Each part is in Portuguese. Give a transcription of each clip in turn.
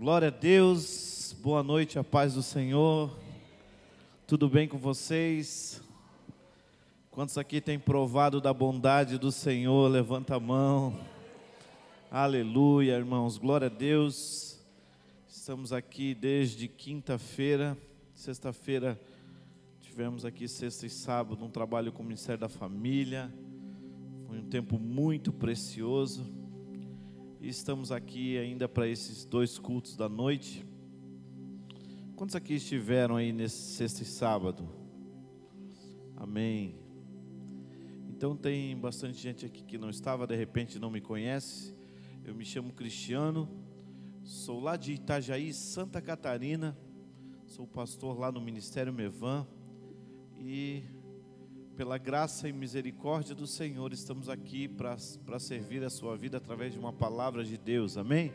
Glória a Deus, boa noite, a paz do Senhor. Tudo bem com vocês? Quantos aqui têm provado da bondade do Senhor? Levanta a mão. Aleluia, irmãos. Glória a Deus. Estamos aqui desde quinta-feira. Sexta-feira tivemos aqui sexta e sábado um trabalho com o Ministério da Família. Foi um tempo muito precioso. E estamos aqui ainda para esses dois cultos da noite. Quantos aqui estiveram aí nesse sexta e sábado? Amém. Então tem bastante gente aqui que não estava, de repente não me conhece. Eu me chamo Cristiano, sou lá de Itajaí, Santa Catarina. Sou pastor lá no Ministério Mevan e pela graça e misericórdia do Senhor, estamos aqui para servir a sua vida através de uma palavra de Deus, amém?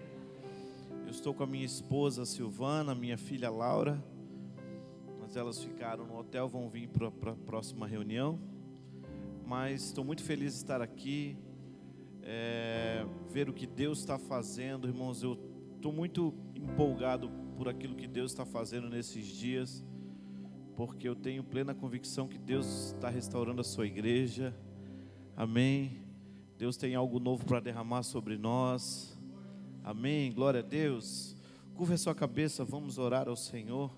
Eu estou com a minha esposa Silvana, minha filha Laura, mas elas ficaram no hotel, vão vir para a próxima reunião. Mas estou muito feliz de estar aqui, é, ver o que Deus está fazendo, irmãos. Eu estou muito empolgado por aquilo que Deus está fazendo nesses dias porque eu tenho plena convicção que Deus está restaurando a sua igreja. Amém. Deus tem algo novo para derramar sobre nós. Amém. Glória a Deus. Curva a sua cabeça, vamos orar ao Senhor.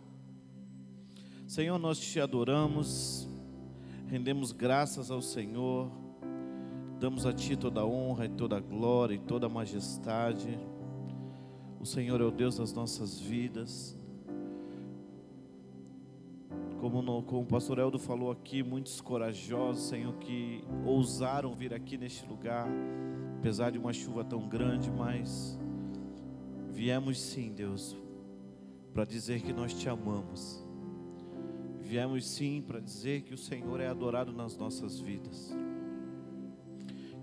Senhor, nós te adoramos, rendemos graças ao Senhor, damos a Ti toda a honra e toda a glória e toda a majestade. O Senhor é o Deus das nossas vidas. Como, no, como o pastor Eldo falou aqui, muitos corajosos, Senhor, que ousaram vir aqui neste lugar, apesar de uma chuva tão grande, mas viemos sim, Deus, para dizer que nós te amamos. Viemos sim para dizer que o Senhor é adorado nas nossas vidas.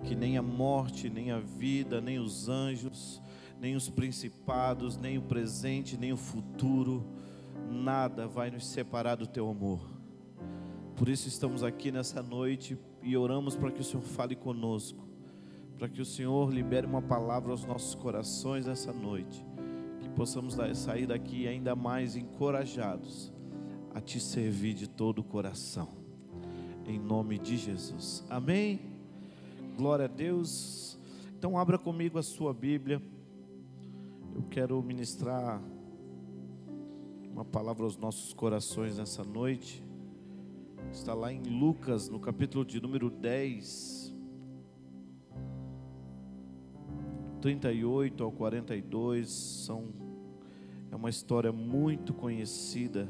Que nem a morte, nem a vida, nem os anjos, nem os principados, nem o presente, nem o futuro, nada vai nos separar do teu amor. Por isso estamos aqui nessa noite e oramos para que o Senhor fale conosco, para que o Senhor libere uma palavra aos nossos corações nessa noite, que possamos sair daqui ainda mais encorajados a te servir de todo o coração. Em nome de Jesus. Amém. Glória a Deus. Então abra comigo a sua Bíblia. Eu quero ministrar uma palavra aos nossos corações nessa noite. Está lá em Lucas, no capítulo de número 10, 38 ao 42, são é uma história muito conhecida.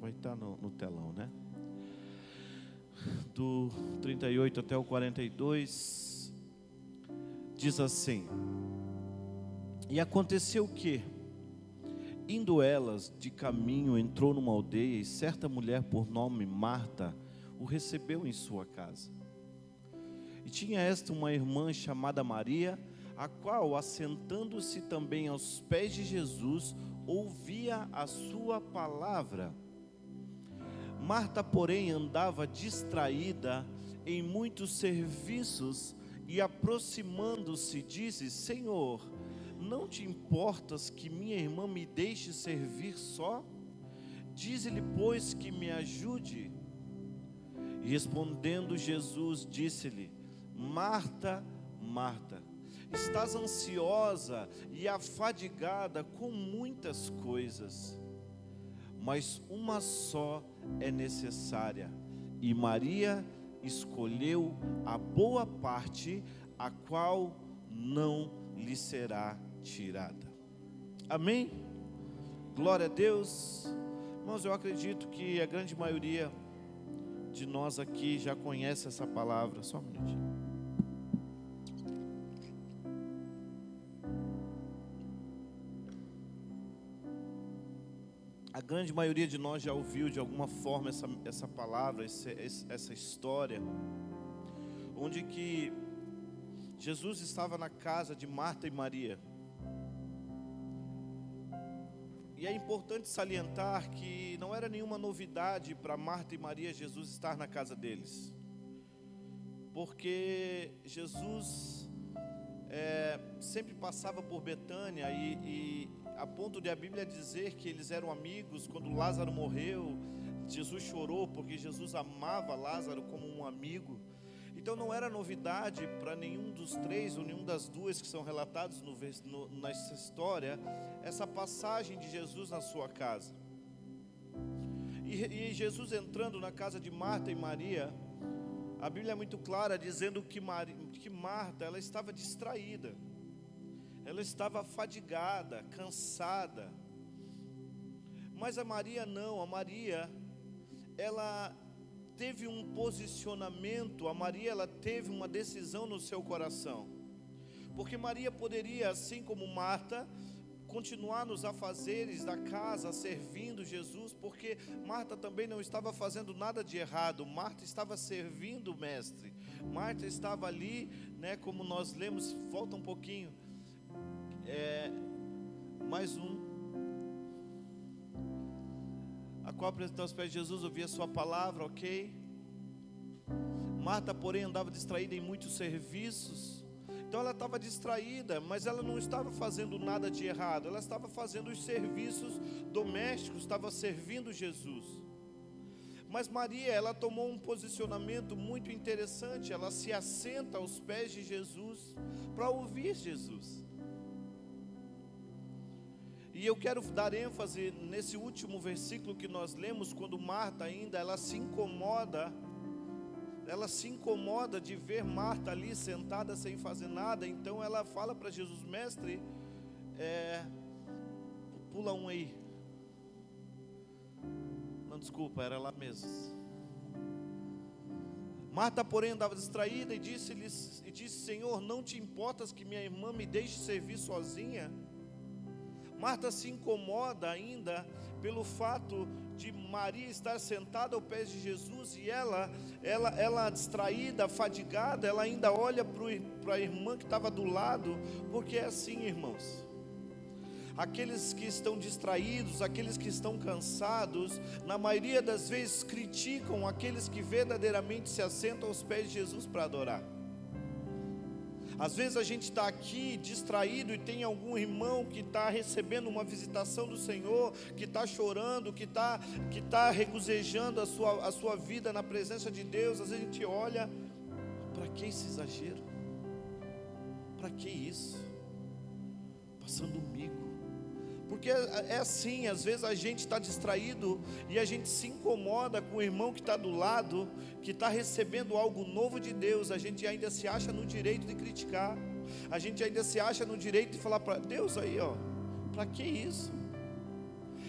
Vai estar no, no telão, né? do 38 até o 42, diz assim: E aconteceu que, indo elas de caminho, entrou numa aldeia, e certa mulher por nome Marta o recebeu em sua casa. E tinha esta uma irmã chamada Maria, a qual, assentando-se também aos pés de Jesus, ouvia a sua palavra. Marta, porém, andava distraída em muitos serviços e, aproximando-se, disse: Senhor, não te importas que minha irmã me deixe servir só? Dize-lhe, pois, que me ajude. Respondendo Jesus, disse-lhe: Marta, Marta, estás ansiosa e afadigada com muitas coisas mas uma só é necessária. E Maria escolheu a boa parte, a qual não lhe será tirada. Amém? Glória a Deus. Irmãos, eu acredito que a grande maioria de nós aqui já conhece essa palavra. Só um minutinho. Grande maioria de nós já ouviu de alguma forma essa, essa palavra, essa, essa história, onde que Jesus estava na casa de Marta e Maria. e é importante salientar que não era nenhuma novidade para Marta e Maria Jesus estar na casa deles, porque Jesus é, sempre passava por Betânia e, e a ponto de a Bíblia dizer que eles eram amigos quando Lázaro morreu, Jesus chorou porque Jesus amava Lázaro como um amigo. Então não era novidade para nenhum dos três ou nenhum das duas que são relatados no, no, nessa história essa passagem de Jesus na sua casa. E, e, Jesus entrando na casa de Marta e Maria, a Bíblia é muito clara dizendo que, Maria, que Marta ela estava distraída, ela estava fadigada, cansada. Mas a Maria não, a Maria ela teve um posicionamento, a Maria ela teve uma decisão no seu coração. Porque Maria poderia, assim como Marta, continuar nos afazeres da casa, servindo Jesus, porque Marta também não estava fazendo nada de errado, Marta estava servindo o Mestre, Marta estava ali, né, como nós lemos, volta um pouquinho, é, mais um, a qual apresentou aos pés de Jesus, ouvia sua palavra, ok? Marta, porém, andava distraída em muitos serviços. Então ela estava distraída, mas ela não estava fazendo nada de errado, ela estava fazendo os serviços domésticos, estava servindo Jesus. Mas Maria, ela tomou um posicionamento muito interessante, ela se assenta aos pés de Jesus para ouvir Jesus. E eu quero dar ênfase nesse último versículo que nós lemos, quando Marta ainda ela se incomoda, ela se incomoda de ver Marta ali sentada sem fazer nada, então ela fala para Jesus, mestre, é, pula um aí. Não, desculpa, era lá mesmo. Marta, porém, andava distraída e disse-lhe, e disse, Senhor, não te importas que minha irmã me deixe servir sozinha? Marta se incomoda ainda pelo fato de Maria estar sentada ao pé de Jesus e ela, ela, ela distraída, fadigada, ela ainda olha para a irmã que estava do lado, porque é assim, irmãos. Aqueles que estão distraídos, aqueles que estão cansados, na maioria das vezes criticam aqueles que verdadeiramente se assentam aos pés de Jesus para adorar. Às vezes a gente está aqui distraído e tem algum irmão que está recebendo uma visitação do Senhor, que está chorando, que está que tá regozejando a sua, a sua vida na presença de Deus. Às vezes a gente olha, para que esse exagero? Para que isso? Passando mico. Porque é, é assim, às vezes a gente está distraído e a gente se incomoda com o irmão que está do lado, que está recebendo algo novo de Deus, a gente ainda se acha no direito de criticar, a gente ainda se acha no direito de falar para Deus aí, ó, para que isso?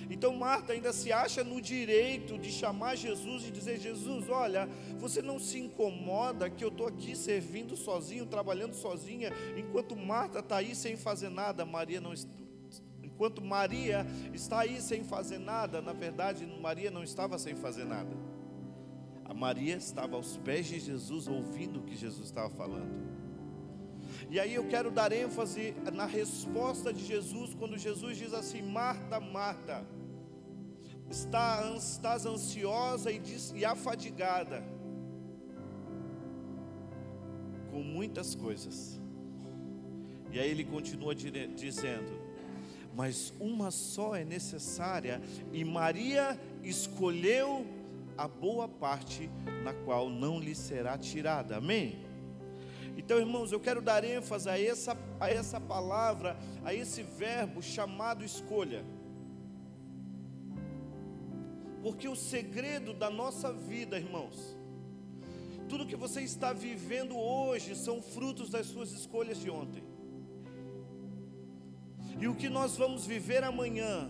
Então Marta ainda se acha no direito de chamar Jesus e dizer: Jesus, olha, você não se incomoda que eu estou aqui servindo sozinho, trabalhando sozinha, enquanto Marta está aí sem fazer nada, Maria não, Enquanto Maria está aí sem fazer nada, na verdade, Maria não estava sem fazer nada. A Maria estava aos pés de Jesus, ouvindo o que Jesus estava falando. E aí eu quero dar ênfase na resposta de Jesus, quando Jesus diz assim: Marta, Marta, estás ansiosa e, afadigada com muitas coisas. E aí ele continua dizendo: mas uma só é necessária, e Maria escolheu a boa parte, na qual não lhe será tirada. Amém? Então, irmãos, eu quero dar ênfase a essa, a essa palavra, a esse verbo chamado escolha. Porque o segredo da nossa vida, irmãos, tudo que você está vivendo hoje são frutos das suas escolhas de ontem. E o que nós vamos viver amanhã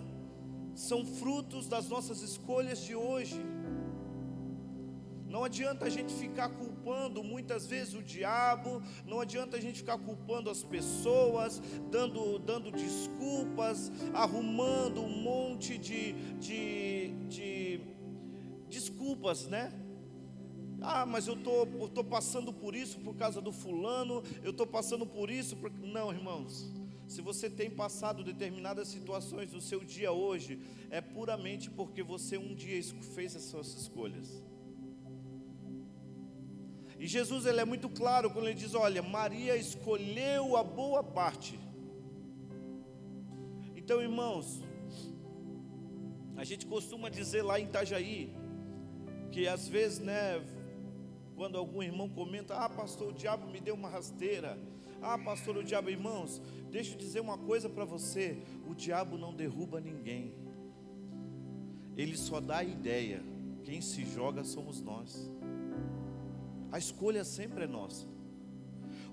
são frutos das nossas escolhas de hoje. Não adianta a gente ficar culpando muitas vezes o diabo, não adianta a gente ficar culpando as pessoas, dando, dando desculpas, arrumando um monte de, de, de desculpas, né? Ah, mas eu tô, estou tô passando por isso por causa do fulano, eu estou passando por isso. Por... Não, irmãos. Se você tem passado determinadas situações do seu dia hoje, é puramente porque você um dia fez as suas escolhas. E Jesus ele é muito claro quando ele diz: Olha, Maria escolheu a boa parte. Então, irmãos, a gente costuma dizer lá em Itajaí que às vezes, né, quando algum irmão comenta: Ah, pastor, o diabo me deu uma rasteira. Ah, pastor, o diabo, irmãos, deixa eu dizer uma coisa para você: o diabo não derruba ninguém, ele só dá ideia. Quem se joga somos nós. A escolha sempre é nossa.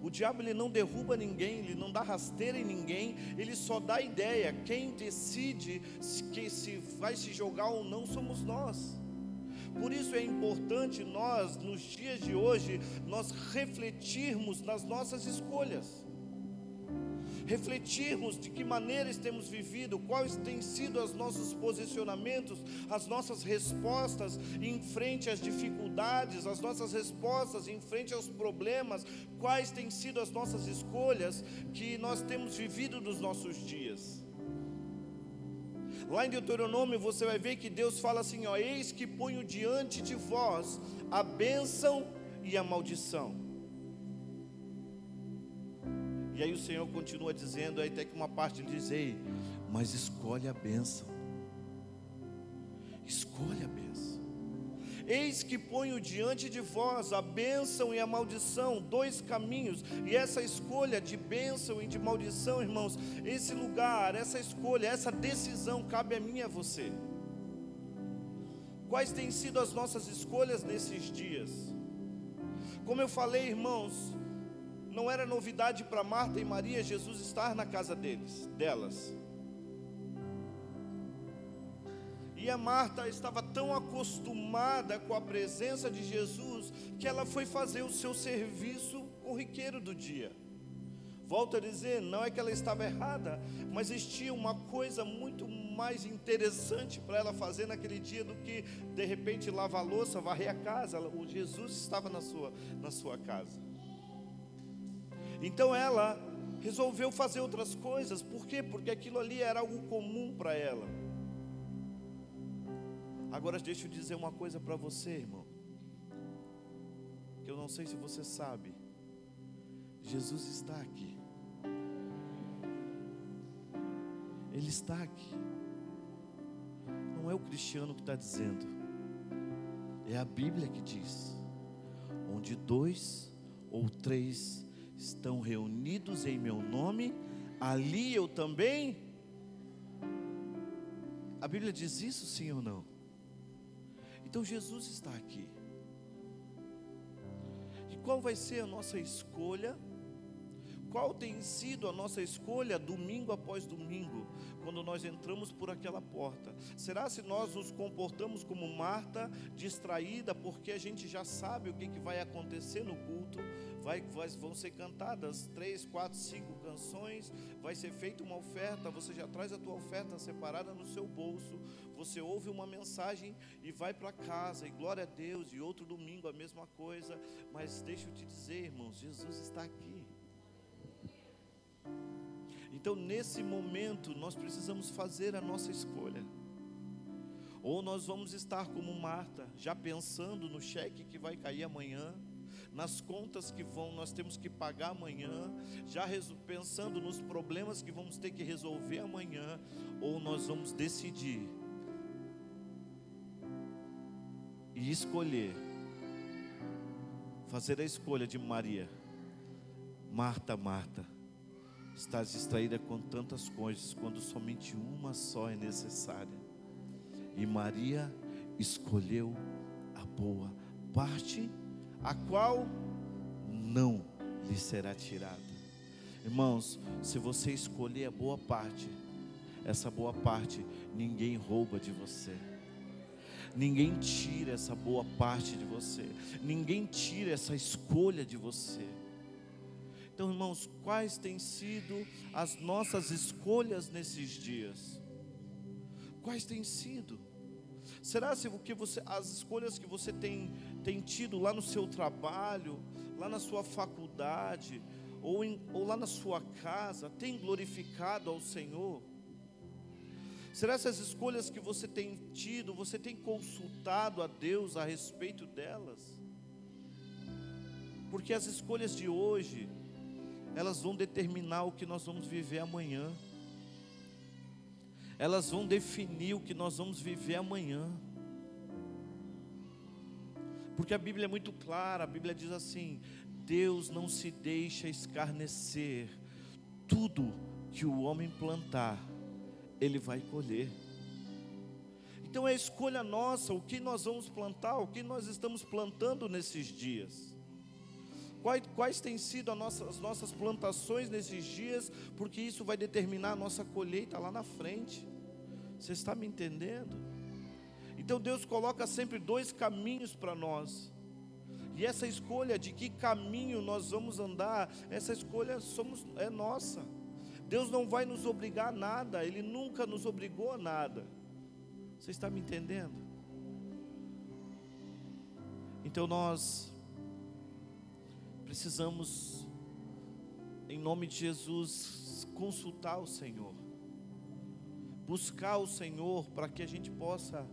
O diabo ele não derruba ninguém, ele não dá rasteira em ninguém, ele só dá ideia. Quem decide que se vai se jogar ou não somos nós. Por isso é importante nós, nos dias de hoje, nós refletirmos nas nossas escolhas refletirmos de que maneira temos vivido, quais têm sido os nossos posicionamentos, as nossas respostas em frente às dificuldades, as nossas respostas em frente aos problemas, quais têm sido as nossas escolhas que nós temos vivido nos nossos dias. Lá em Deuteronômio você vai ver que Deus fala assim: ó, eis que ponho diante de vós a bênção e a maldição. E aí o Senhor continua dizendo, aí até que uma parte ele diz: Ei, mas escolhe a bênção. Escolhe a bênção. Eis que ponho diante de vós a bênção e a maldição, dois caminhos, e essa escolha de bênção e de maldição, irmãos, esse lugar, essa escolha, essa decisão cabe a mim e a você. Quais têm sido as nossas escolhas nesses dias? Como eu falei, irmãos, não era novidade para Marta e Maria Jesus estar na casa deles, delas. E a Marta estava tão acostumada com a presença de Jesus que ela foi fazer o seu serviço corriqueiro do dia. Volto a dizer, não é que ela estava errada, mas existia uma coisa muito mais interessante para ela fazer naquele dia do que de repente lavar a louça, varrer a casa. O Jesus estava na sua, na sua casa. Então ela resolveu fazer outras coisas, por quê? Porque aquilo ali era algo comum para ela. Agora deixa eu dizer uma coisa para você, irmão, que eu não sei se você sabe, Jesus está aqui, Ele está aqui, não é o cristiano que está dizendo, é a Bíblia que diz: onde dois ou três estão reunidos em meu nome, ali eu também. A Bíblia diz isso, sim ou não? Então Jesus está aqui. E qual vai ser a nossa escolha? Qual tem sido a nossa escolha domingo após domingo, quando nós entramos por aquela porta? Será se nós nos comportamos como Marta, distraída, porque a gente já sabe o que, que vai acontecer no culto? Vai, vai, vão ser cantadas três, quatro, cinco canções, vai ser feita uma oferta, você já traz a tua oferta separada no seu bolso, você ouve uma mensagem e vai para casa, e glória a Deus, e outro domingo a mesma coisa, mas deixa eu te dizer, irmãos, Jesus está aqui. Então, nesse momento, nós precisamos fazer a nossa escolha. Ou nós vamos estar como Marta, já pensando no cheque que vai cair amanhã, nas contas que vão, nós temos que pagar amanhã, já pensando nos problemas que vamos ter que resolver amanhã, ou nós vamos decidir e escolher, fazer a escolha de Maria, Marta, Marta Estás distraída com tantas coisas, quando somente uma só é necessária. E Maria escolheu a boa parte, a qual não lhe será tirada. Irmãos, se você escolher a boa parte, essa boa parte ninguém rouba de você. Ninguém tira essa boa parte de você. Ninguém tira essa escolha de você. Então, irmãos, quais têm sido as nossas escolhas nesses dias? Quais têm sido? Será que você, as escolhas que você tem, tem tido lá no seu trabalho, lá na sua faculdade, ou, em, ou lá na sua casa, tem glorificado ao Senhor? Será essas escolhas que você tem tido, você tem consultado a Deus a respeito delas? Porque as escolhas de hoje, elas vão determinar o que nós vamos viver amanhã. Elas vão definir o que nós vamos viver amanhã. Porque a Bíblia é muito clara, a Bíblia diz assim: Deus não se deixa escarnecer, tudo que o homem plantar, ele vai colher. Então é escolha nossa o que nós vamos plantar, o que nós estamos plantando nesses dias. Quais, quais têm sido as nossas, as nossas plantações nesses dias, porque isso vai determinar a nossa colheita lá na frente. Você está me entendendo? Então Deus coloca sempre dois caminhos para nós. E essa escolha de que caminho nós vamos andar, essa escolha somos, é nossa. Deus não vai nos obrigar a nada, Ele nunca nos obrigou a nada. Você está me entendendo? Então nós precisamos, em nome de Jesus, consultar o Senhor, buscar o Senhor para que a gente possa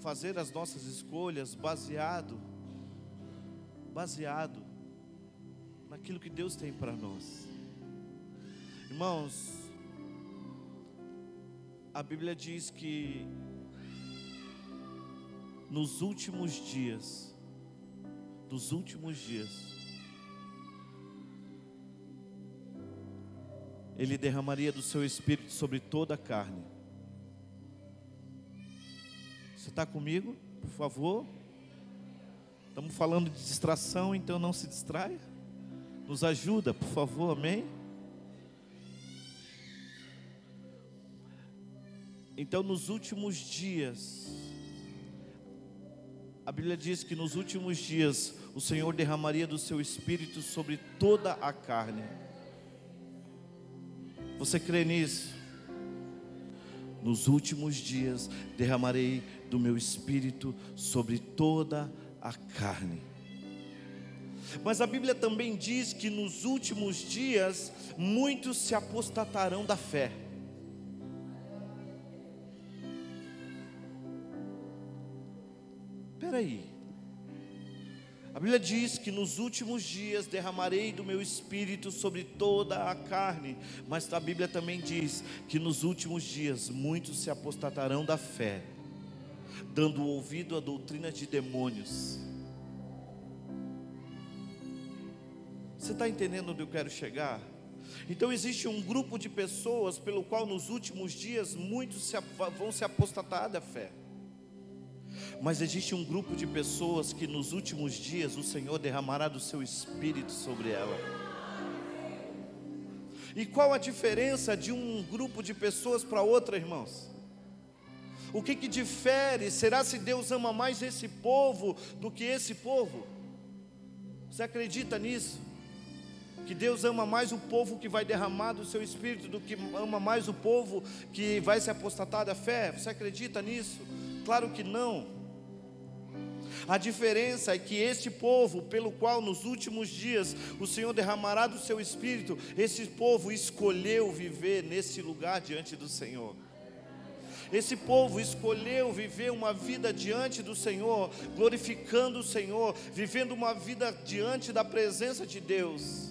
fazer as nossas escolhas baseado, baseado naquilo que Deus tem para nós. Irmãos, a Bíblia diz que nos últimos dias, nos últimos dias, Ele derramaria do seu espírito sobre toda a carne. Você está comigo? Por favor. Estamos falando de distração, então não se distraia. Nos ajuda, por favor, amém? Então, nos últimos dias, a Bíblia diz que nos últimos dias o Senhor derramaria do seu espírito sobre toda a carne. Você crê nisso? Nos últimos dias derramarei do meu espírito sobre toda a carne. Mas a Bíblia também diz que nos últimos dias muitos se apostatarão da fé. aí. A Bíblia diz que nos últimos dias derramarei do meu espírito sobre toda a carne, mas a Bíblia também diz que nos últimos dias muitos se apostatarão da fé, dando ouvido à doutrina de demônios. Você está entendendo onde eu quero chegar? Então existe um grupo de pessoas pelo qual nos últimos dias muitos se, vão se apostatar da fé. Mas existe um grupo de pessoas que nos últimos dias o Senhor derramará do seu espírito sobre ela. E qual a diferença de um grupo de pessoas para outra, irmãos? O que, que difere? Será se Deus ama mais esse povo do que esse povo? Você acredita nisso? Que Deus ama mais o povo que vai derramar do seu espírito do que ama mais o povo que vai se apostatar da fé? Você acredita nisso? Claro que não. A diferença é que este povo, pelo qual nos últimos dias o Senhor derramará do seu espírito, esse povo escolheu viver nesse lugar diante do Senhor. Esse povo escolheu viver uma vida diante do Senhor, glorificando o Senhor, vivendo uma vida diante da presença de Deus.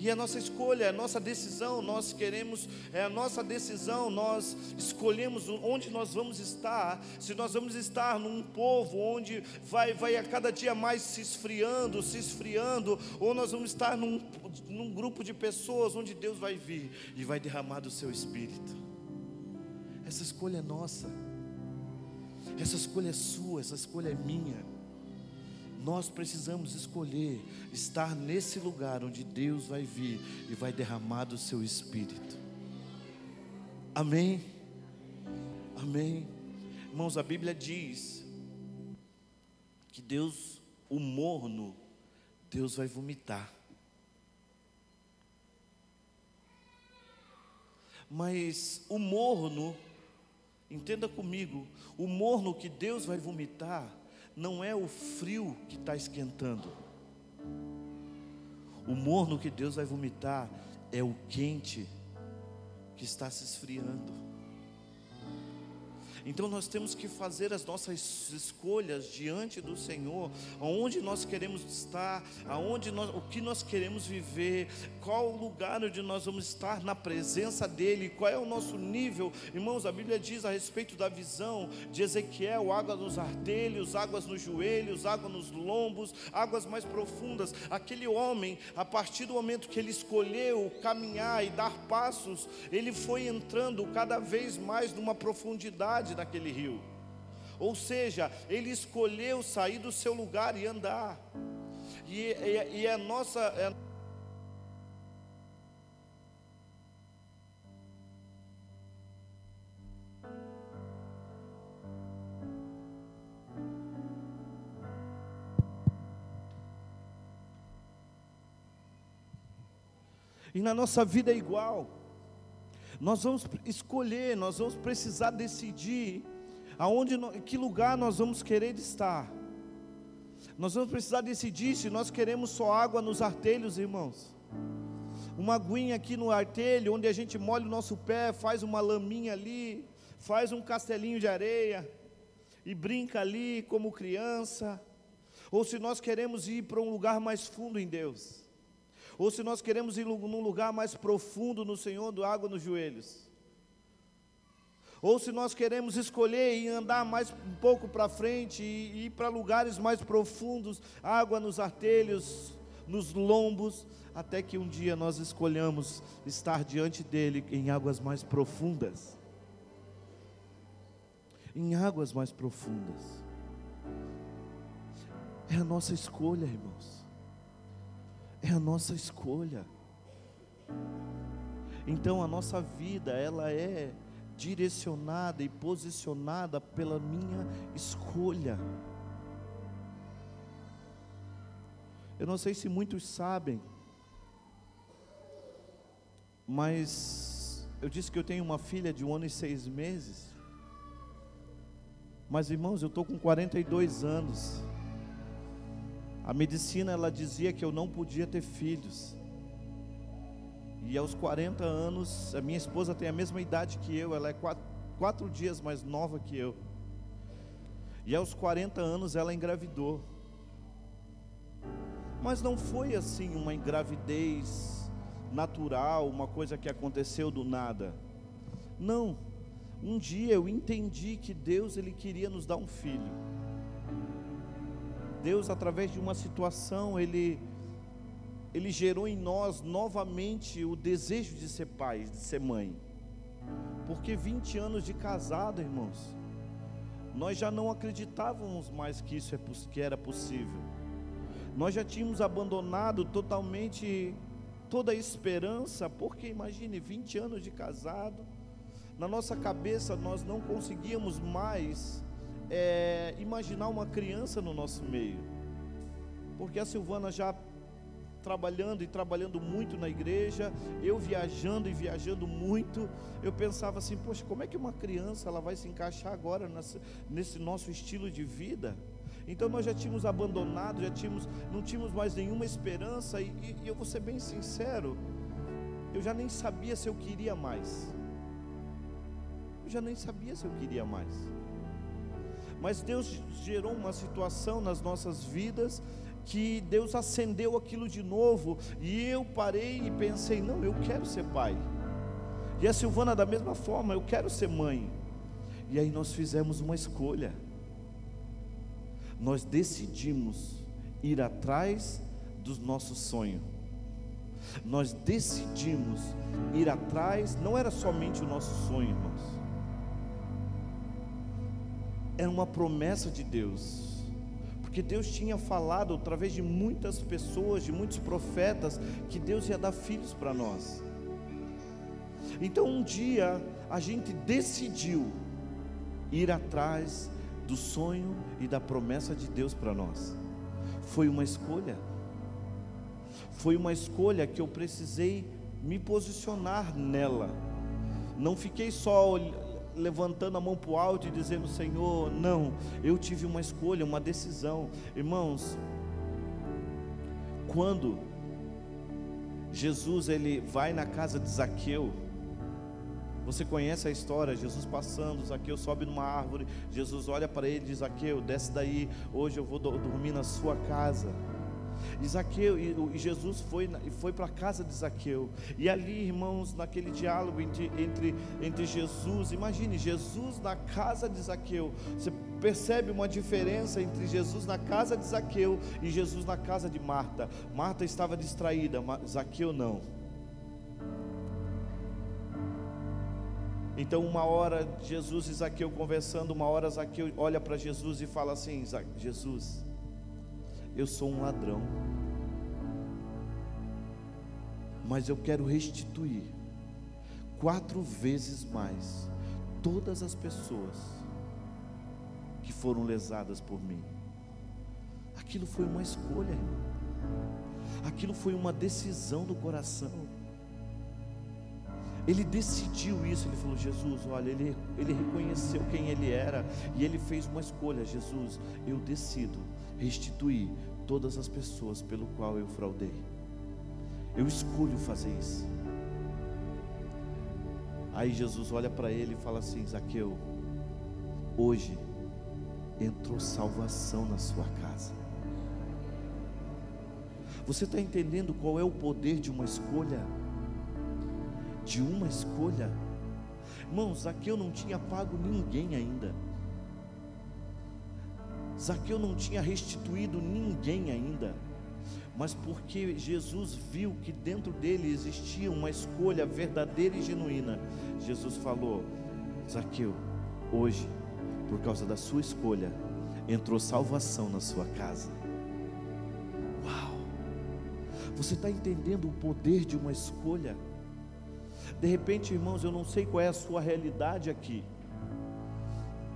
E a nossa escolha, a nossa decisão, nós queremos, é a nossa decisão, nós escolhemos onde nós vamos estar. Se nós vamos estar num povo onde vai, vai a cada dia mais se esfriando, se esfriando, ou nós vamos estar num, num grupo de pessoas onde Deus vai vir e vai derramar do seu espírito. Essa escolha é nossa, essa escolha é sua, essa escolha é minha. Nós precisamos escolher estar nesse lugar onde Deus vai vir e vai derramar do seu espírito. Amém? Amém. Irmãos, a Bíblia diz que Deus, o morno, Deus vai vomitar. Mas o morno, entenda comigo, o morno que Deus vai vomitar não é o frio que está esquentando. O morno que Deus vai vomitar é o quente que está se esfriando. Então nós temos que fazer as nossas escolhas diante do Senhor, aonde nós queremos estar, aonde nós, o que nós queremos viver, qual o lugar onde nós vamos estar na presença dele, qual é o nosso nível. Irmãos, a Bíblia diz a respeito da visão de Ezequiel, água nos artelhos, águas nos joelhos, água nos lombos, águas mais profundas. Aquele homem, a partir do momento que ele escolheu caminhar e dar passos, ele foi entrando cada vez mais numa profundidade daquele rio. Ou seja, ele escolheu sair do seu lugar e andar. E, e, e a nossa. É E na nossa vida é igual. Nós vamos escolher, nós vamos precisar decidir aonde, que lugar nós vamos querer estar. Nós vamos precisar decidir se nós queremos só água nos artelhos, irmãos. Uma aguinha aqui no artelho, onde a gente molha o nosso pé, faz uma laminha ali, faz um castelinho de areia e brinca ali como criança. Ou se nós queremos ir para um lugar mais fundo em Deus ou se nós queremos ir num lugar mais profundo no Senhor, do água nos joelhos, ou se nós queremos escolher e andar mais um pouco para frente e ir para lugares mais profundos, água nos artelhos, nos lombos, até que um dia nós escolhamos estar diante dele em águas mais profundas. Em águas mais profundas. É a nossa escolha, irmãos. É a nossa escolha. Então a nossa vida, ela é direcionada e posicionada pela minha escolha. Eu não sei se muitos sabem, mas eu disse que eu tenho uma filha de um ano e seis meses. Mas irmãos, eu estou com 42 anos. A medicina ela dizia que eu não podia ter filhos. E aos 40 anos, a minha esposa tem a mesma idade que eu, ela é quatro, quatro dias mais nova que eu. E aos 40 anos ela engravidou. Mas não foi assim uma engravidez natural, uma coisa que aconteceu do nada. Não. Um dia eu entendi que Deus ele queria nos dar um filho. Deus, através de uma situação, Ele, Ele gerou em nós novamente o desejo de ser pai, de ser mãe. Porque 20 anos de casado, irmãos, nós já não acreditávamos mais que isso é, era possível. Nós já tínhamos abandonado totalmente toda a esperança, porque imagine, 20 anos de casado, na nossa cabeça nós não conseguíamos mais é, imaginar uma criança no nosso meio, porque a Silvana já trabalhando e trabalhando muito na igreja, eu viajando e viajando muito, eu pensava assim, poxa, como é que uma criança ela vai se encaixar agora nesse, nosso estilo de vida? Então nós já tínhamos abandonado, já tínhamos, não tínhamos mais nenhuma esperança, e, e, e eu vou ser bem sincero, eu já nem sabia se eu queria mais. Eu já nem sabia se eu queria mais. Mas Deus gerou uma situação nas nossas vidas que Deus acendeu aquilo de novo e eu parei e pensei: não, eu quero ser pai. E a Silvana, da mesma forma, eu quero ser mãe. E aí nós fizemos uma escolha. Nós decidimos ir atrás do nosso sonho. Nós decidimos ir atrás, não era somente o nosso sonho, irmãos era uma promessa de Deus. Porque Deus tinha falado através de muitas pessoas, de muitos profetas, que Deus ia dar filhos para nós. Então um dia a gente decidiu ir atrás do sonho e da promessa de Deus para nós. Foi uma escolha. Foi uma escolha que eu precisei me posicionar nela. Não fiquei só levantando a mão para o alto e dizendo: Senhor, não, eu tive uma escolha, uma decisão. Irmãos, quando Jesus ele vai na casa de Zaqueu, você conhece a história, Jesus passando, Zaqueu sobe numa árvore, Jesus olha para ele e diz: Zaqueu, desce daí, hoje eu vou dormir na sua casa. E Zaqueu, e, Jesus foi, foi para a casa de Zaqueu. E ali, irmãos, naquele diálogo entre, entre, entre Jesus, imagine, Jesus na casa de Zaqueu. Você percebe uma diferença entre Jesus na casa de Zaqueu e Jesus na casa de Marta. Marta estava distraída, Zaqueu não. Então, uma hora Jesus e Zaqueu conversando, uma hora Zaqueu olha para Jesus e fala assim: Jesus, eu sou um ladrão, mas eu quero restituir quatro vezes mais todas as pessoas que foram lesadas por mim. Aquilo foi uma escolha, irmão. Aquilo foi uma decisão do coração. Ele decidiu isso, ele falou: Jesus, olha, ele, ele reconheceu quem ele era e ele fez uma escolha: Jesus, eu decido restituir todas as pessoas pelo qual eu fraudei. Eu escolho fazer isso. Aí Jesus olha para ele e fala assim: Zaqueu, hoje entrou salvação na sua casa. Você está entendendo qual é o poder de uma escolha? De uma escolha? Irmãos, Zaqueu não tinha pago ninguém ainda. Zaqueu não tinha restituído ninguém ainda, mas porque Jesus viu que dentro dele existia uma escolha verdadeira e genuína, Jesus falou: Zaqueu, hoje, por causa da sua escolha, entrou salvação na sua casa. Uau! Você está entendendo o poder de uma escolha? De repente, irmãos, eu não sei qual é a sua realidade aqui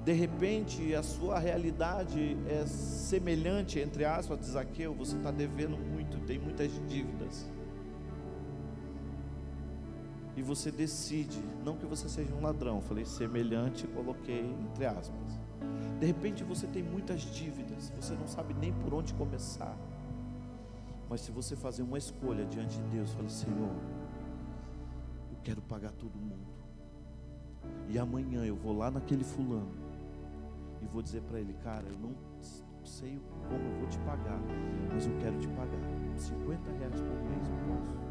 de repente a sua realidade é semelhante, entre aspas, de Zaqueu, você está devendo muito, tem muitas dívidas. E você decide, não que você seja um ladrão, falei semelhante, coloquei entre aspas. De repente você tem muitas dívidas, você não sabe nem por onde começar. Mas se você fazer uma escolha diante de Deus, fale, Senhor, eu quero pagar todo mundo. E amanhã eu vou lá naquele fulano e vou dizer para ele, cara, eu não sei como eu vou te pagar, mas eu quero te pagar. 50 reais por mês posso.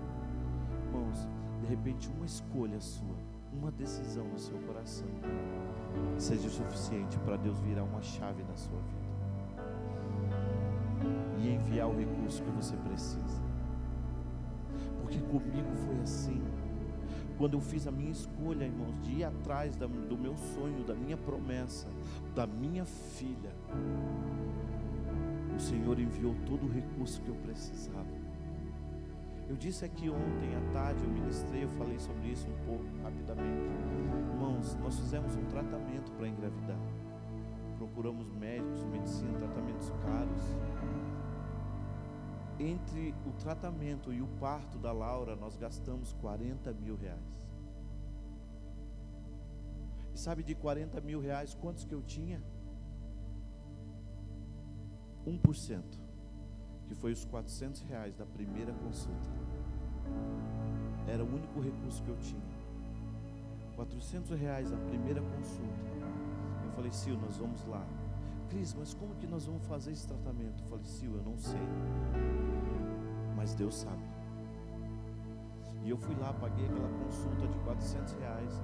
Irmãos, de repente uma escolha sua, uma decisão no seu coração, seja suficiente para Deus virar uma chave na sua vida e enviar o recurso que você precisa. Porque comigo foi assim. Quando eu fiz a minha escolha, irmãos, de ir atrás do meu sonho, da minha promessa, da minha filha, o Senhor enviou todo o recurso que eu precisava. Eu disse aqui ontem à tarde, eu ministrei, eu falei sobre isso um pouco rapidamente. Irmãos, nós fizemos um tratamento para engravidar. Procuramos médicos, medicina, tratamentos caros. Entre o tratamento e o parto da Laura, nós gastamos 40 mil reais. E sabe de 40 mil reais quantos que eu tinha? 1%, que foi os 400 reais da primeira consulta. Era o único recurso que eu tinha. 400 reais a primeira consulta. Eu falei, Sil, nós vamos lá. Cris, mas como que nós vamos fazer esse tratamento? Eu falei, Sil, eu não sei. Mas Deus sabe. E eu fui lá, paguei aquela consulta de 400 reais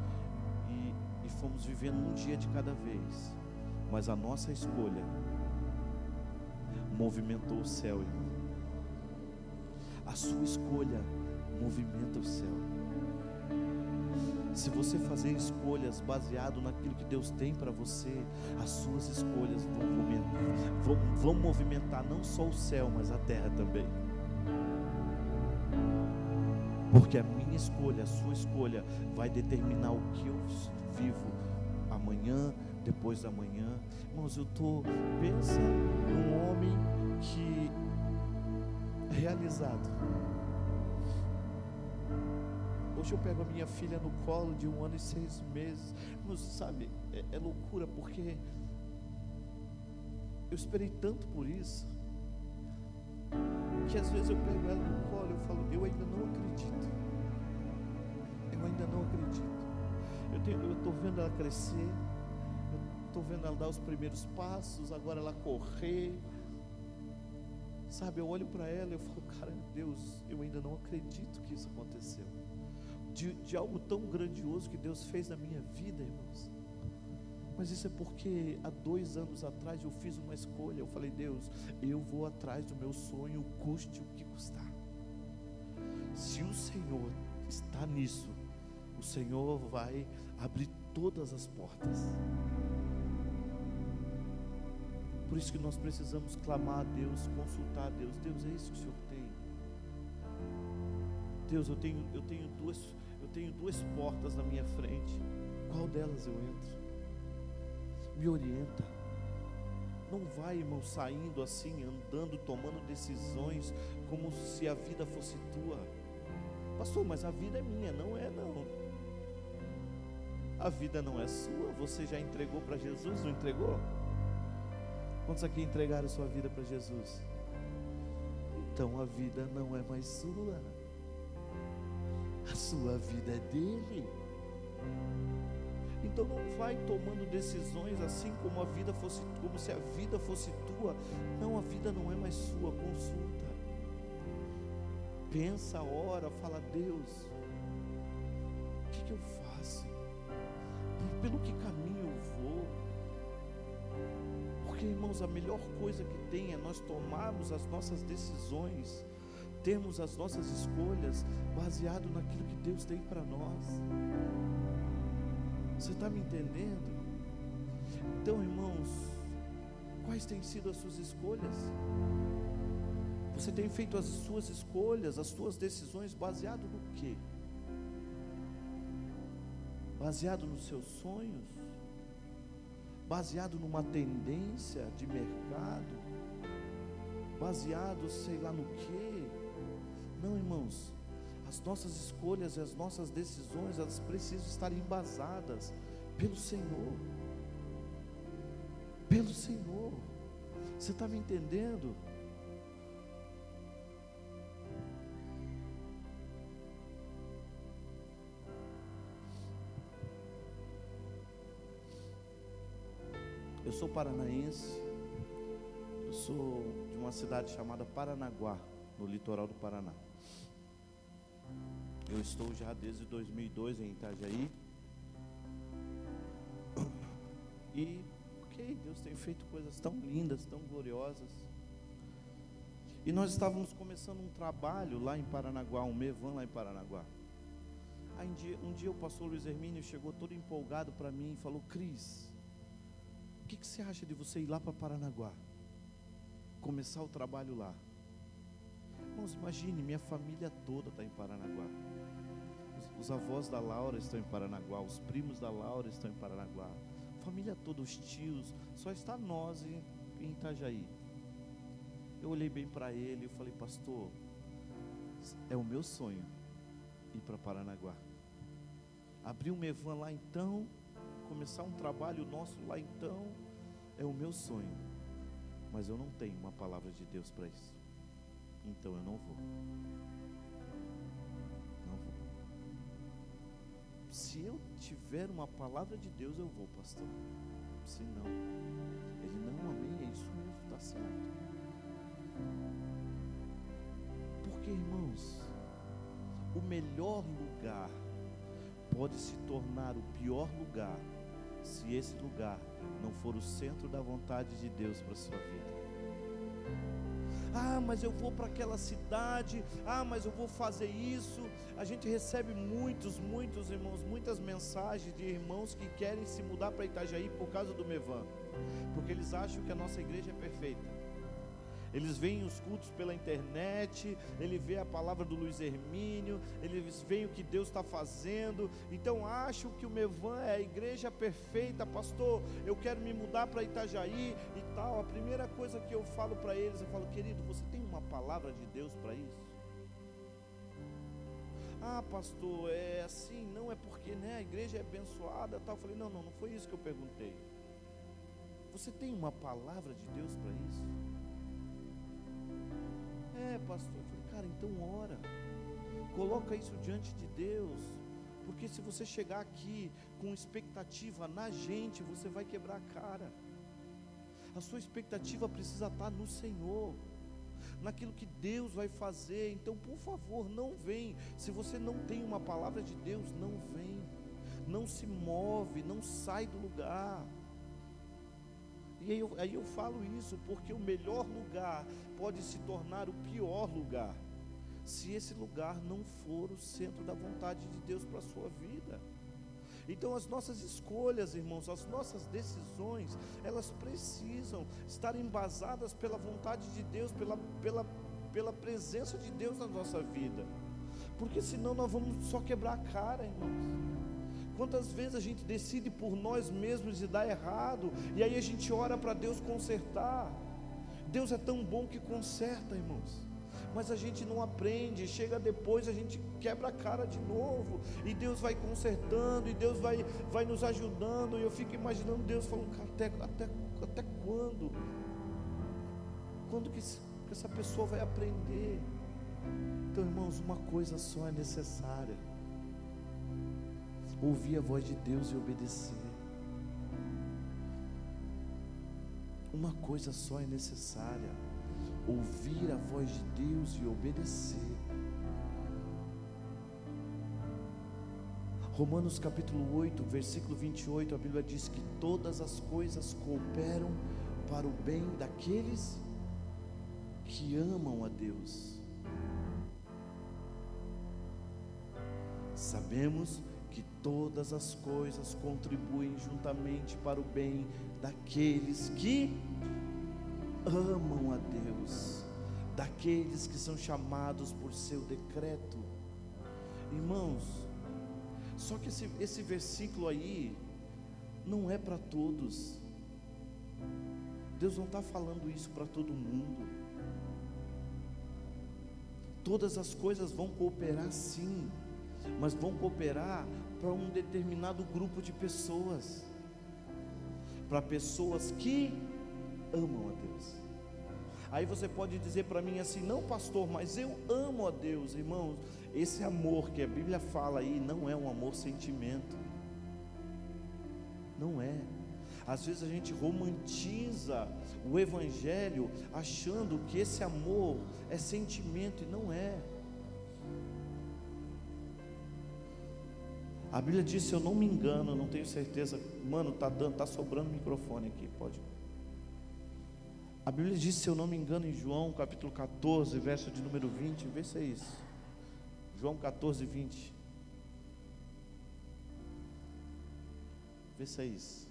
fomos vivendo um dia de cada vez. Mas a nossa escolha movimentou o céu, irmão. A sua escolha movimenta o céu. Se você fazer escolhas baseado naquilo que Deus tem para você, as suas escolhas vão movimentar, vão, vão movimentar não só o céu, mas a terra também. Porque a minha escolha, a sua escolha, vai determinar o que eu vivo amanhã, depois da manhã. Irmãos, eu estou, pensa num homem que realizado. Hoje eu pego a minha filha no colo de um ano e seis meses. Mas, sabe, é, é loucura porque eu esperei tanto por isso. Que às vezes eu pego ela no colo e eu falo, eu ainda não acredito. Eu ainda não acredito. Eu estou vendo ela crescer. Eu estou vendo ela dar os primeiros passos, agora ela correr. Sabe, eu olho para ela e eu falo, cara, Deus, eu ainda não acredito que isso aconteceu de, de algo tão grandioso que Deus fez na minha vida, irmãos. Mas isso é porque há dois anos atrás eu fiz uma escolha. Eu falei, Deus, eu vou atrás do meu sonho, custe o que custar. Se o Senhor está nisso, o Senhor vai abrir todas as portas. Por isso que nós precisamos clamar a Deus, consultar a Deus. Deus, é isso que o Senhor tem. Deus, eu tenho, eu tenho duas, tenho duas portas na minha frente. Qual delas eu entro? Me orienta. Não vai, irmão, saindo assim, andando, tomando decisões como se a vida fosse tua. Pastor, mas a vida é minha, não é não. A vida não é sua, você já entregou para Jesus, não entregou? Quantos aqui entregaram sua vida para Jesus? Então a vida não é mais sua sua vida é dele. Então não vai tomando decisões assim como a vida fosse, como se a vida fosse tua. Não, a vida não é mais sua. Consulta. Pensa, ora, fala, Deus, o que, que eu faço? Pelo que caminho eu vou? Porque, irmãos, a melhor coisa que tem é nós tomarmos as nossas decisões termos as nossas escolhas baseado naquilo que Deus tem para nós. Você está me entendendo? Então, irmãos, quais têm sido as suas escolhas? Você tem feito as suas escolhas, as suas decisões baseado no quê? Baseado nos seus sonhos? Baseado numa tendência de mercado? Baseado sei lá no quê? Não, irmãos. As nossas escolhas e as nossas decisões, elas precisam estar embasadas pelo Senhor. Pelo Senhor. Você está me entendendo? Eu sou paranaense, eu sou de uma cidade chamada Paranaguá, no litoral do Paraná. Eu estou já desde 2002 em Itajaí. E, ok, Deus tem feito coisas tão lindas, tão gloriosas. E nós estávamos começando um trabalho lá em Paranaguá, um Mevan lá em Paranaguá. Aí um dia, um dia o pastor Luiz Hermínio chegou todo empolgado para mim e falou: Cris, o que, que você acha de você ir lá para Paranaguá? Começar o trabalho lá. Irmãos, imagine, minha família toda está em Paranaguá. Os, os, avós da Laura estão em Paranaguá, os primos da Laura estão em Paranaguá. família toda, os tios, só está nós em, em Itajaí. Eu olhei bem para ele e falei, pastor, é o meu sonho ir para Paranaguá. Abrir um Mevan lá então, começar um trabalho nosso lá então, é o meu sonho. Mas eu não tenho uma palavra de Deus para isso então eu não vou. Não vou. Se eu tiver uma palavra de Deus, eu vou, pastor. Se não, ele não, amém, é isso mesmo, está certo. Porque, irmãos, o melhor lugar pode se tornar o pior lugar se esse lugar não for o centro da vontade de Deus para sua vida. Ah, mas eu vou para aquela cidade. Ah, mas eu vou fazer isso. A gente recebe muitos, muitos irmãos, muitas mensagens de irmãos que querem se mudar para Itajaí por causa do Mevan, porque eles acham que a nossa igreja é perfeita. Eles veem os cultos pela internet, ele vê a palavra do Luiz Hermínio, eles veem o que Deus está fazendo, então acham que o Mevan é a igreja perfeita, pastor. Eu quero me mudar para Itajaí e tal. A primeira coisa que eu falo para eles, eu falo, querido, você tem uma palavra de Deus para isso? Ah, pastor, é assim, não é porque né, a igreja é abençoada, tal. Eu falei, não, não, não foi isso que eu perguntei. Você tem uma palavra de Deus para isso? É, pastor. Eu falei, cara, então ora. Coloca isso diante de Deus. Porque se você chegar aqui com expectativa na gente, você vai quebrar a cara. A sua expectativa precisa estar no Senhor, naquilo que Deus vai fazer. Então, por favor, não vem. Se você não tem uma palavra de Deus, não vem. Não se move, não sai do lugar. E aí eu, aí eu falo isso porque o melhor lugar pode se tornar o pior lugar, se esse lugar não for o centro da vontade de Deus para a sua vida. Então, as nossas escolhas, irmãos, as nossas decisões, elas precisam estar embasadas pela vontade de Deus, pela, pela, pela presença de Deus na nossa vida, porque senão nós vamos só quebrar a cara, irmãos. Quantas vezes a gente decide por nós mesmos e dá errado, e aí a gente ora para Deus consertar. Deus é tão bom que conserta, irmãos. Mas a gente não aprende, chega depois a gente quebra a cara de novo, e Deus vai consertando, e Deus vai, vai nos ajudando. E eu fico imaginando Deus falando: até, até, até quando? Quando que essa pessoa vai aprender? Então, irmãos, uma coisa só é necessária ouvir a voz de Deus e obedecer. Uma coisa só é necessária: ouvir a voz de Deus e obedecer. Romanos capítulo 8, versículo 28, a Bíblia diz que todas as coisas cooperam para o bem daqueles que amam a Deus. Sabemos todas as coisas contribuem juntamente para o bem daqueles que amam a Deus, daqueles que são chamados por seu decreto. Irmãos, só que esse, esse versículo aí não é para todos. Deus não está falando isso para todo mundo. Todas as coisas vão cooperar sim mas vão cooperar para um determinado grupo de pessoas, para pessoas que amam a Deus. Aí você pode dizer para mim assim: não, pastor, mas eu amo a Deus, irmãos. Esse amor que a Bíblia fala aí não é um amor sentimento, não é. Às vezes a gente romantiza o Evangelho achando que esse amor é sentimento e não é. A Bíblia diz, se eu não me engano, não tenho certeza, mano, tá dando, tá sobrando microfone aqui, pode. A Bíblia diz, se eu não me engano, em João capítulo 14, verso de número 20, vê se é isso. João 14, 20. Vê se é isso.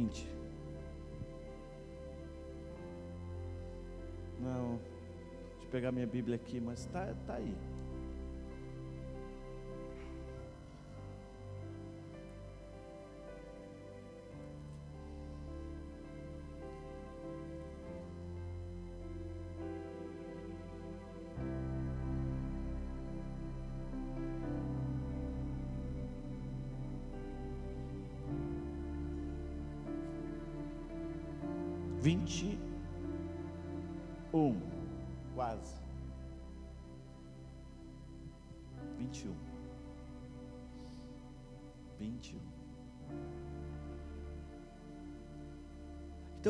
20. Não, deixa eu pegar minha Bíblia aqui, mas está tá aí.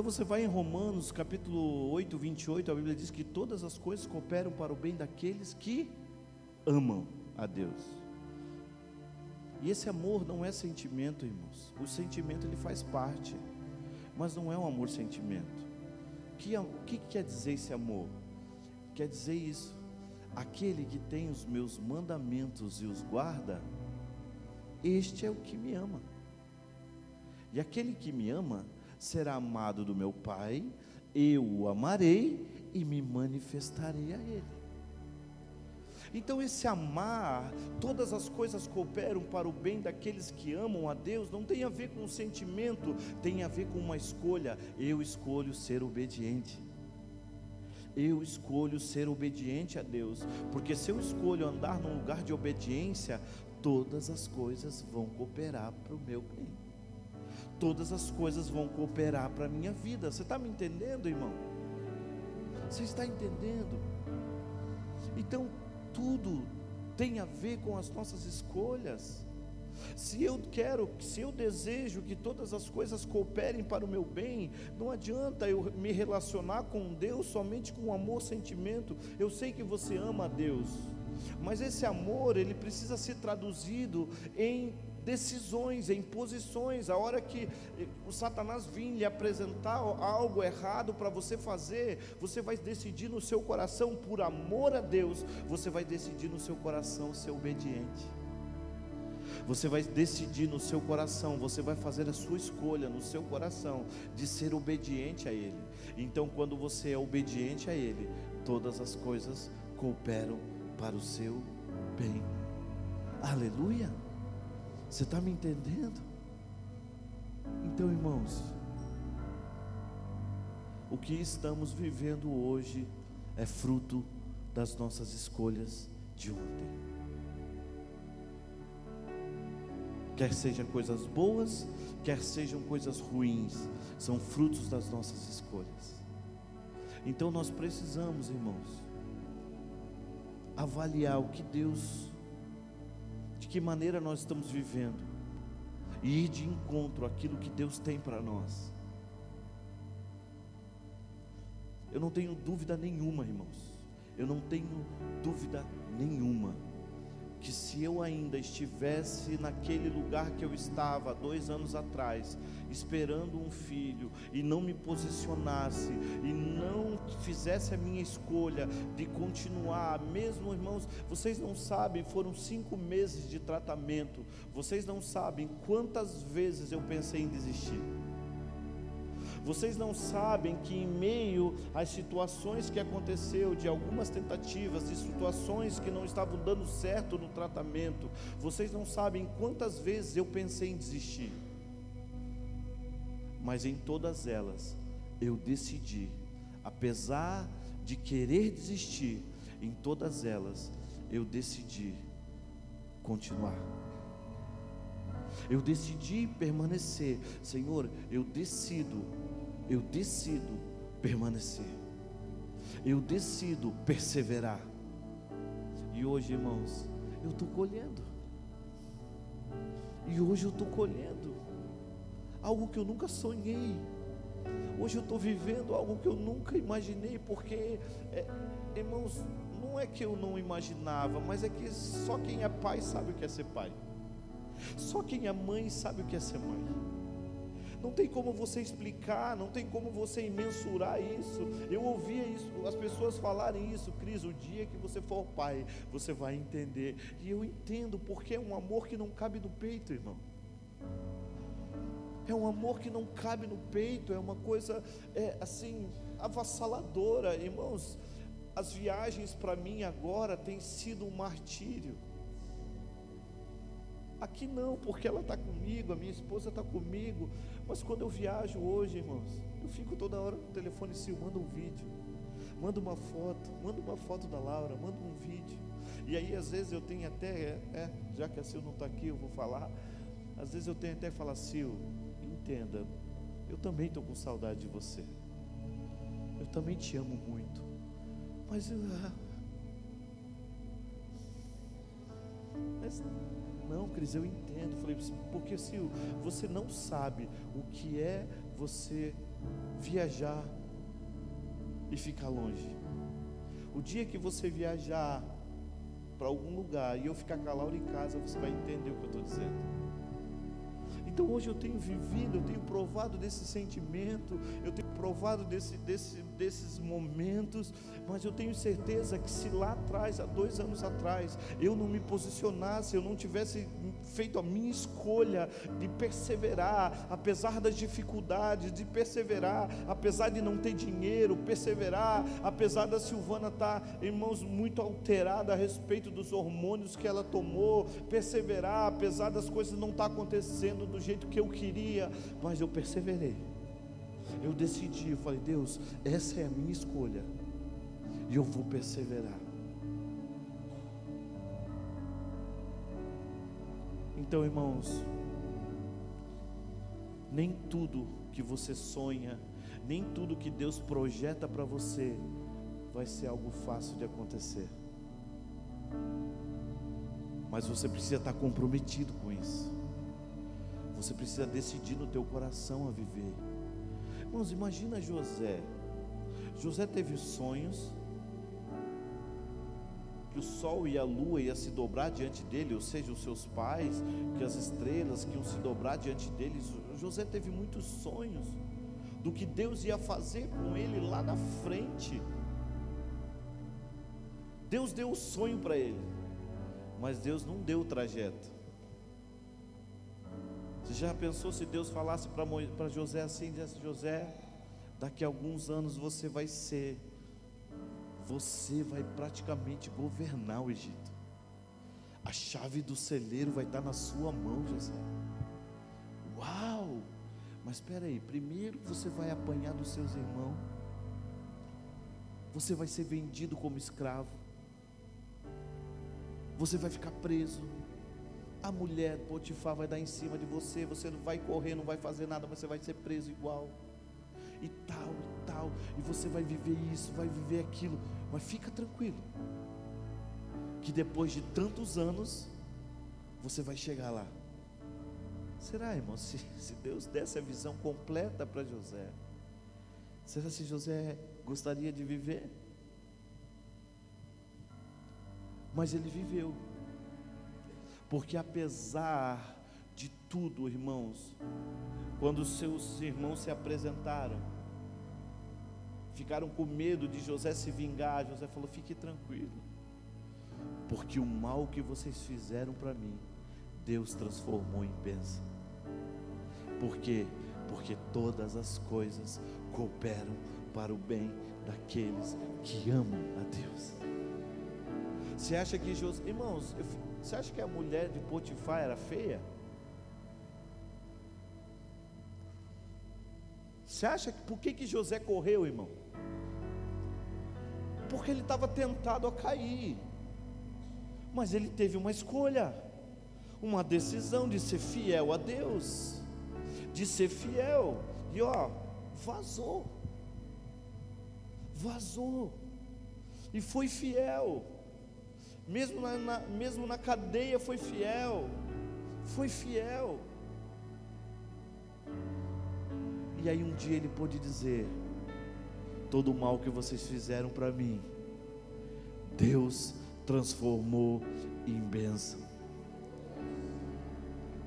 Então você vai em Romanos capítulo 8, 28, a Bíblia diz que todas as coisas cooperam para o bem daqueles que amam a Deus. E esse amor não é sentimento, irmãos. O sentimento ele faz parte mas não é um amor sentimento. O que, o que quer dizer esse amor? Quer dizer isso, aquele que tem os meus mandamentos e os guarda, este é o que me ama. E aquele que me ama será amado do meu Pai, eu o amarei e me manifestarei a ele. Então, esse amar, todas as coisas cooperam para o bem daqueles que amam a Deus, não tem a ver com um sentimento, tem a ver com uma escolha. Eu escolho ser obediente. Eu escolho ser obediente a Deus, porque se eu escolho andar num lugar de obediência, todas as coisas vão cooperar para o meu bem. Todas as coisas vão cooperar para a minha vida. Você está me entendendo, irmão? Você está entendendo? Então, tudo tem a ver com as nossas escolhas. Se eu quero, se eu desejo que todas as coisas cooperem para o meu bem, não adianta eu me relacionar com Deus somente com amor, sentimento. Eu sei que você ama a Deus, mas esse amor, ele precisa ser traduzido em decisões, em posições. A hora que o Satanás vir lhe apresentar algo errado para você fazer, você vai decidir no seu coração, por amor a Deus, você vai decidir no seu coração ser obediente. Você vai decidir no seu coração, você vai fazer a sua escolha no seu coração de ser obediente a Ele. Então, quando você é obediente a Ele, todas as coisas cooperam para o seu bem. Aleluia. Você está me entendendo? Então, irmãos, o que estamos vivendo hoje é fruto das nossas escolhas de ontem. Quer sejam coisas boas, quer sejam coisas ruins, são frutos das nossas escolhas. Então nós precisamos, irmãos, avaliar o que Deus de que maneira nós estamos vivendo e ir de encontro àquilo que Deus tem para nós. Eu não tenho dúvida nenhuma, irmãos. Eu não tenho dúvida nenhuma que se eu ainda estivesse naquele lugar que eu estava dois anos atrás, esperando um filho, e não me posicionasse, e não fizesse a minha escolha de continuar, mesmo irmãos, vocês não sabem, foram cinco meses de tratamento, vocês não sabem quantas vezes eu pensei em desistir. Vocês não sabem que em meio às situações que aconteceu, de algumas tentativas, de situações que não estavam dando certo no tratamento, vocês não sabem quantas vezes eu pensei em desistir. Mas em todas elas eu decidi, apesar de querer desistir, em todas elas eu decidi continuar. Eu decidi permanecer. Senhor, eu decido eu decido permanecer, eu decido perseverar. E hoje, irmãos, eu estou colhendo, e hoje eu estou colhendo algo que eu nunca sonhei. Hoje eu estou vivendo algo que eu nunca imaginei, porque, é, irmãos, não é que eu não imaginava, mas é que só quem é pai sabe o que é ser pai, só quem é mãe sabe o que é ser mãe. Não tem como você explicar, não tem como você mensurar isso. Eu ouvia isso, as pessoas falarem isso, Cris, o dia que você for pai, você vai entender. E eu entendo, porque é um amor que não cabe no peito, irmão. É um amor que não cabe no peito, é uma coisa é, assim avassaladora, irmãos. As viagens para mim agora têm sido um martírio. Aqui não, porque ela está comigo, a minha esposa está comigo. Mas quando eu viajo hoje, irmãos, eu fico toda hora no telefone se manda um vídeo, manda uma foto, manda uma foto da Laura, manda um vídeo. E aí às vezes eu tenho até, é, é já que a Sil não está aqui, eu vou falar. Às vezes eu tenho até falar, Sil, entenda, eu também estou com saudade de você. Eu também te amo muito. Mas eu. Ah, mas não, Cris, eu entendo. Falei, porque se você não sabe o que é você viajar e ficar longe. O dia que você viajar para algum lugar e eu ficar Laura em casa, você vai entender o que eu estou dizendo. Então hoje eu tenho vivido, eu tenho provado desse sentimento, eu tenho provado desse, desse, desses momentos, mas eu tenho certeza que se lá atrás, há dois anos atrás, eu não me posicionasse, eu não tivesse feito a minha escolha de perseverar, apesar das dificuldades, de perseverar, apesar de não ter dinheiro, perseverar, apesar da Silvana estar, tá, irmãos, muito alterada a respeito dos hormônios que ela tomou, perseverar, apesar das coisas não estar tá acontecendo do jeito que eu queria, mas eu perseverei. Eu decidi, eu falei, Deus, essa é a minha escolha, e eu vou perseverar. Então, irmãos, nem tudo que você sonha, nem tudo que Deus projeta para você vai ser algo fácil de acontecer. Mas você precisa estar comprometido com isso. Você precisa decidir no teu coração a viver. Irmãos, imagina José. José teve sonhos, que o sol e a lua iam se dobrar diante dele, ou seja, os seus pais, que as estrelas que iam se dobrar diante deles. José teve muitos sonhos do que Deus ia fazer com ele lá na frente. Deus deu o sonho para ele, mas Deus não deu o trajeto. Você já pensou se Deus falasse para José assim: José, daqui a alguns anos você vai ser você vai praticamente governar o Egito. A chave do celeiro vai estar na sua mão, José. Uau! Mas espera aí, primeiro você vai apanhar dos seus irmãos. Você vai ser vendido como escravo. Você vai ficar preso. A mulher Potifar vai dar em cima de você. Você não vai correr, não vai fazer nada, mas você vai ser preso igual. E tal, e tal. E você vai viver isso, vai viver aquilo. Mas fica tranquilo, que depois de tantos anos, você vai chegar lá. Será, irmão, se, se Deus desse a visão completa para José, será se José gostaria de viver? Mas ele viveu, porque apesar de tudo, irmãos, quando seus irmãos se apresentaram, ficaram com medo de José se vingar. José falou: fique tranquilo, porque o mal que vocês fizeram para mim, Deus transformou em bênção. Por quê? Porque todas as coisas cooperam para o bem daqueles que amam a Deus. Você acha que José, irmãos, você acha que a mulher de Potifar era feia? Você acha que por que, que José correu, irmão? Porque ele estava tentado a cair. Mas ele teve uma escolha, uma decisão de ser fiel a Deus, de ser fiel, e ó, vazou, vazou, e foi fiel, mesmo na, na, mesmo na cadeia foi fiel, foi fiel. E aí um dia ele pôde dizer: todo o mal que vocês fizeram para mim, Deus transformou em bênção.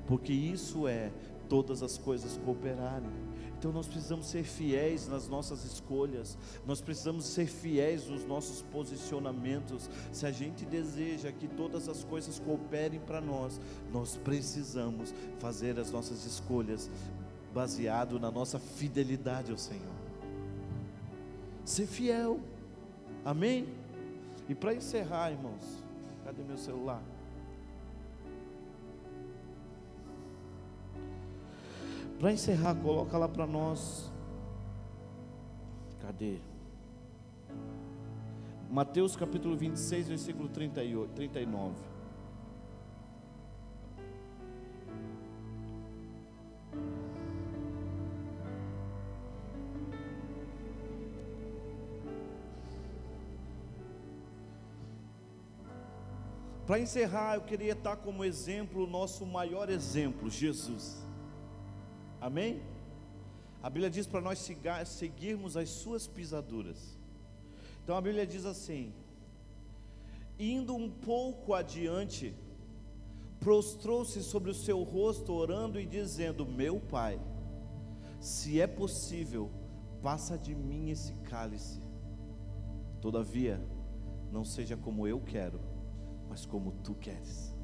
Porque isso é todas as coisas cooperarem. Então nós precisamos ser fiéis nas nossas escolhas, nós precisamos ser fiéis nos nossos posicionamentos. Se a gente deseja que todas as coisas cooperem para nós, nós precisamos fazer as nossas escolhas baseado na nossa fidelidade ao Senhor ser fiel. Amém? E para encerrar, irmãos, cadê meu celular? Para encerrar, coloca lá para nós. Cadê? Mateus capítulo 26, versículo 38, 39. Para encerrar, eu queria estar como exemplo o nosso maior exemplo, Jesus. Amém? A Bíblia diz para nós seguirmos as suas pisaduras. Então a Bíblia diz assim: indo um pouco adiante, prostrou-se sobre o seu rosto, orando e dizendo: Meu pai, se é possível, passa de mim esse cálice. Todavia, não seja como eu quero, mas como tu queres.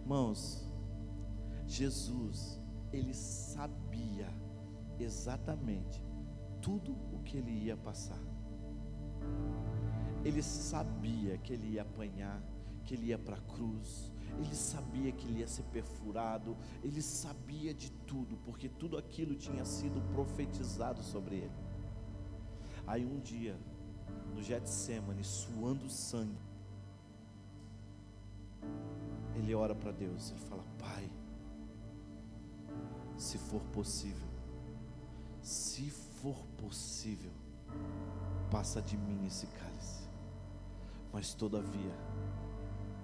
Irmãos, Jesus, ele sabia exatamente tudo o que ele ia passar. Ele sabia que ele ia apanhar, que ele ia para a cruz, ele sabia que ele ia ser perfurado, ele sabia de tudo, porque tudo aquilo tinha sido profetizado sobre ele. Aí um dia, no Getsemane, suando sangue, ele ora para Deus, ele fala: Pai, se for possível, se for possível, passa de mim esse cálice, mas todavia,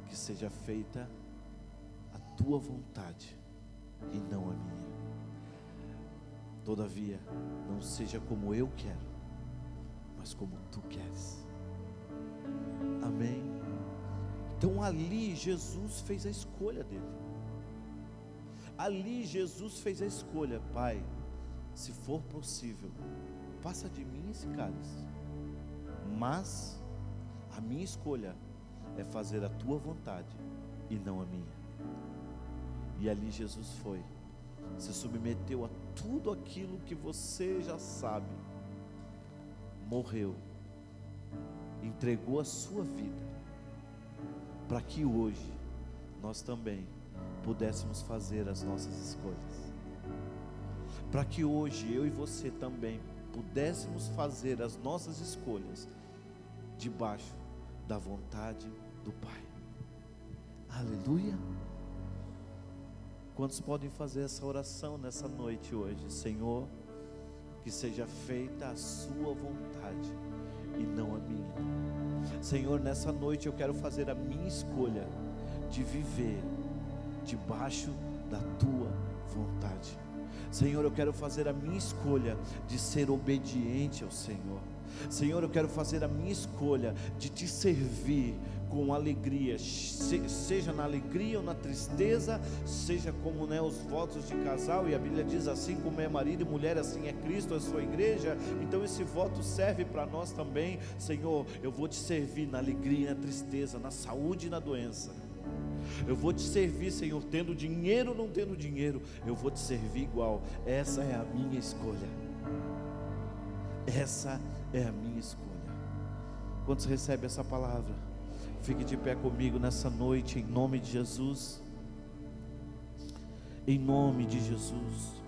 que seja feita a tua vontade e não a minha. Todavia, não seja como eu quero, mas como tu queres. Amém. Então ali Jesus fez a escolha dele. Ali Jesus fez a escolha, Pai, se for possível, passa de mim esse cálice. Mas a minha escolha é fazer a tua vontade e não a minha. E ali Jesus foi, se submeteu a tudo aquilo que você já sabe, morreu, entregou a sua vida, para que hoje nós também pudéssemos fazer as nossas escolhas. Para que hoje eu e você também pudéssemos fazer as nossas escolhas debaixo da vontade do Pai. Aleluia. Quantos podem fazer essa oração nessa noite hoje? Senhor, que seja feita a Sua vontade e não a minha. Senhor, nessa noite eu quero fazer a minha escolha de viver debaixo da tua vontade. Senhor, eu quero fazer a minha escolha de ser obediente ao Senhor. Senhor, eu quero fazer a minha escolha de te servir com alegria, seja na alegria ou na tristeza, seja como né, os votos de casal, e a Bíblia diz assim: como é marido e mulher, assim é Cristo, a sua igreja. Então esse voto serve para nós também, Senhor. Eu vou te servir na alegria e na tristeza, na saúde e na doença. Eu vou te servir, Senhor, tendo dinheiro ou não tendo dinheiro, eu vou te servir igual. Essa é a minha escolha. Essa é a minha escolha. Quantos recebem essa palavra? Fique de pé comigo nessa noite, em nome de Jesus. Em nome de Jesus.